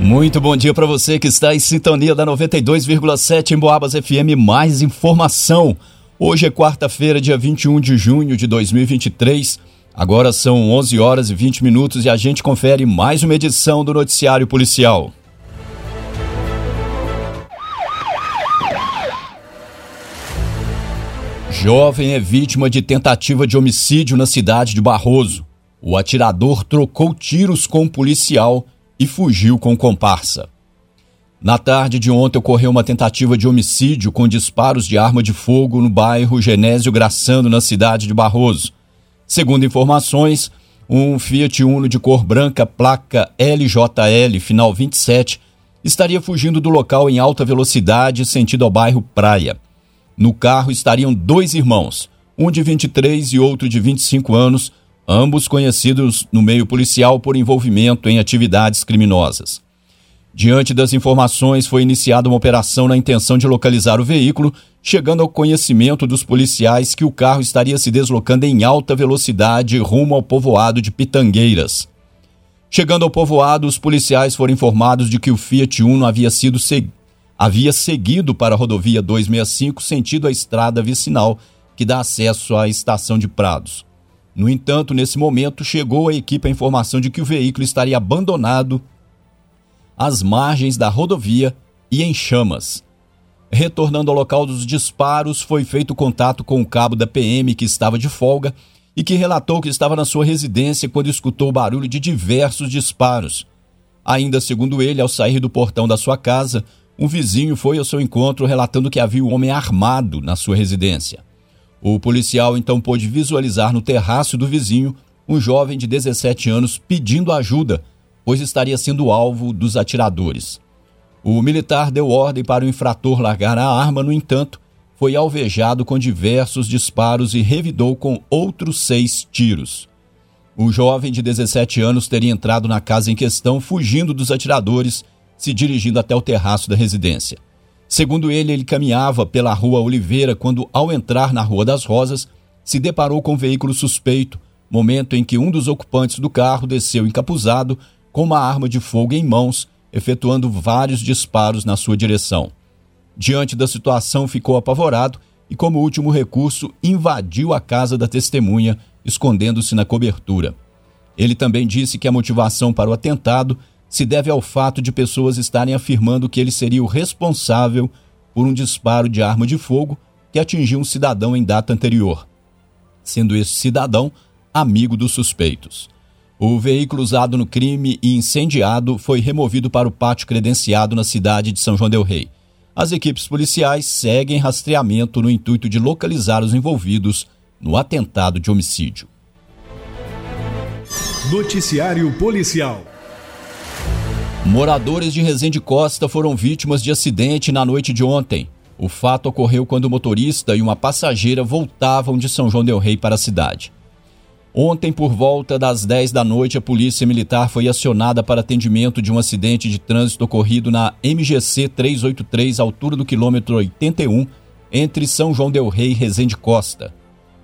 Muito bom dia para você que está em sintonia da 92,7 em Boabas FM. Mais informação. Hoje é quarta-feira, dia 21 de junho de 2023. Agora são 11 horas e 20 minutos e a gente confere mais uma edição do Noticiário Policial. Jovem é vítima de tentativa de homicídio na cidade de Barroso. O atirador trocou tiros com um policial e fugiu com comparsa. Na tarde de ontem ocorreu uma tentativa de homicídio com disparos de arma de fogo no bairro Genésio Graçando, na cidade de Barroso. Segundo informações, um Fiat Uno de cor branca, placa LJL, final 27, estaria fugindo do local em alta velocidade sentido ao bairro Praia. No carro estariam dois irmãos, um de 23 e outro de 25 anos, ambos conhecidos no meio policial por envolvimento em atividades criminosas. Diante das informações, foi iniciada uma operação na intenção de localizar o veículo, chegando ao conhecimento dos policiais que o carro estaria se deslocando em alta velocidade rumo ao povoado de Pitangueiras. Chegando ao povoado, os policiais foram informados de que o Fiat Uno havia sido havia seguido para a rodovia 265 sentido a estrada vicinal que dá acesso à estação de Prados. No entanto, nesse momento, chegou à equipe a informação de que o veículo estaria abandonado às margens da rodovia e em chamas. Retornando ao local dos disparos, foi feito contato com o cabo da PM que estava de folga e que relatou que estava na sua residência quando escutou o barulho de diversos disparos. Ainda segundo ele, ao sair do portão da sua casa, um vizinho foi ao seu encontro relatando que havia um homem armado na sua residência. O policial então pôde visualizar no terraço do vizinho um jovem de 17 anos pedindo ajuda, pois estaria sendo alvo dos atiradores. O militar deu ordem para o infrator largar a arma, no entanto, foi alvejado com diversos disparos e revidou com outros seis tiros. O jovem de 17 anos teria entrado na casa em questão, fugindo dos atiradores, se dirigindo até o terraço da residência. Segundo ele, ele caminhava pela Rua Oliveira quando, ao entrar na Rua das Rosas, se deparou com um veículo suspeito, momento em que um dos ocupantes do carro desceu encapuzado com uma arma de fogo em mãos, efetuando vários disparos na sua direção. Diante da situação, ficou apavorado e, como último recurso, invadiu a casa da testemunha, escondendo-se na cobertura. Ele também disse que a motivação para o atentado se deve ao fato de pessoas estarem afirmando que ele seria o responsável por um disparo de arma de fogo que atingiu um cidadão em data anterior, sendo esse cidadão amigo dos suspeitos. O veículo usado no crime e incendiado foi removido para o pátio credenciado na cidade de São João del Rei. As equipes policiais seguem rastreamento no intuito de localizar os envolvidos no atentado de homicídio. Noticiário Policial Moradores de Resende Costa foram vítimas de acidente na noite de ontem. O fato ocorreu quando o motorista e uma passageira voltavam de São João del Rei para a cidade. Ontem, por volta das 10 da noite, a Polícia Militar foi acionada para atendimento de um acidente de trânsito ocorrido na MGC 383, altura do quilômetro 81, entre São João del Rei e Resende Costa.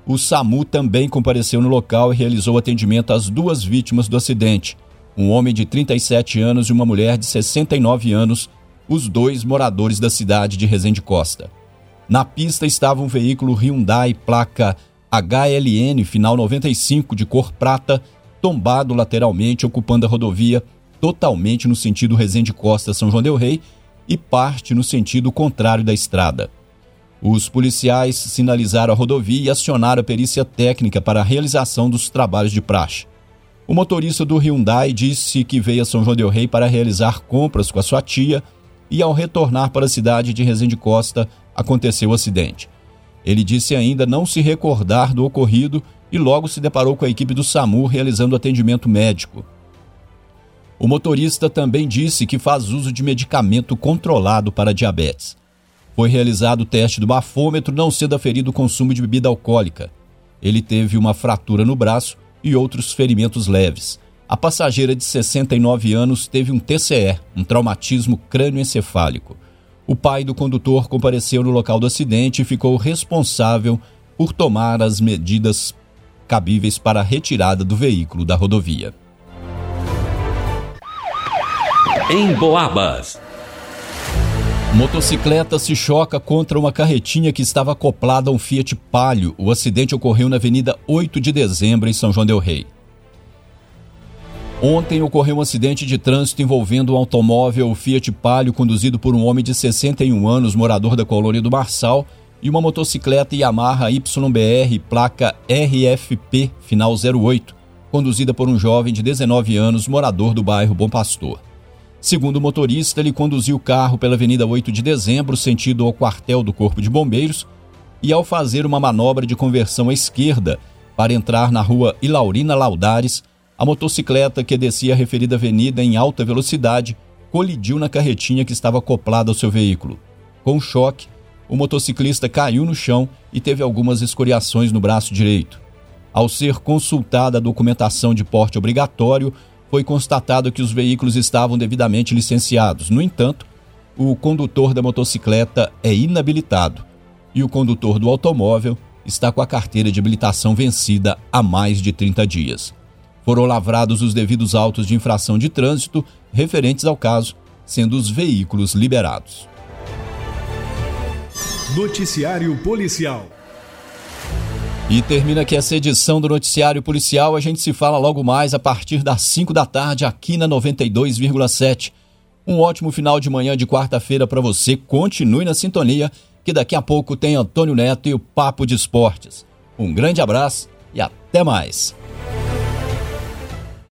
O SAMU também compareceu no local e realizou atendimento às duas vítimas do acidente, um homem de 37 anos e uma mulher de 69 anos, os dois moradores da cidade de Resende Costa. Na pista estava um veículo Hyundai placa HLN final 95 de cor prata, tombado lateralmente, ocupando a rodovia totalmente no sentido Resende Costa São João del Rei e parte no sentido contrário da estrada. Os policiais sinalizaram a rodovia e acionaram a perícia técnica para a realização dos trabalhos de praxe. O motorista do Hyundai disse que veio a São João del Rei para realizar compras com a sua tia e, ao retornar para a cidade de Resende Costa, aconteceu o acidente. Ele disse ainda não se recordar do ocorrido e logo se deparou com a equipe do SAMU realizando atendimento médico. O motorista também disse que faz uso de medicamento controlado para diabetes. Foi realizado o teste do bafômetro, não sendo aferido o consumo de bebida alcoólica. Ele teve uma fratura no braço e outros ferimentos leves. A passageira de 69 anos teve um TCE, um traumatismo crânioencefálico. O pai do condutor compareceu no local do acidente e ficou responsável por tomar as medidas cabíveis para a retirada do veículo da rodovia. em Boabas. Motocicleta se choca contra uma carretinha que estava acoplada a um Fiat Palio. O acidente ocorreu na Avenida 8 de Dezembro, em São João del Rei. Ontem ocorreu um acidente de trânsito envolvendo um automóvel Fiat Palio conduzido por um homem de 61 anos, morador da colônia do Marçal, e uma motocicleta Yamaha YBR placa RFP final 08, conduzida por um jovem de 19 anos, morador do bairro Bom Pastor. Segundo o motorista, ele conduziu o carro pela Avenida 8 de Dezembro, sentido ao quartel do Corpo de Bombeiros, e ao fazer uma manobra de conversão à esquerda para entrar na rua Ilaurina Laudares, a motocicleta que descia a referida avenida em alta velocidade colidiu na carretinha que estava acoplada ao seu veículo. Com choque, o motociclista caiu no chão e teve algumas escoriações no braço direito. Ao ser consultada a documentação de porte obrigatório, foi constatado que os veículos estavam devidamente licenciados. No entanto, o condutor da motocicleta é inabilitado e o condutor do automóvel está com a carteira de habilitação vencida há mais de 30 dias. Foram lavrados os devidos autos de infração de trânsito referentes ao caso, sendo os veículos liberados. Noticiário Policial e termina aqui essa edição do Noticiário Policial. A gente se fala logo mais a partir das 5 da tarde aqui na 92,7. Um ótimo final de manhã de quarta-feira para você. Continue na sintonia, que daqui a pouco tem Antônio Neto e o Papo de Esportes. Um grande abraço e até mais.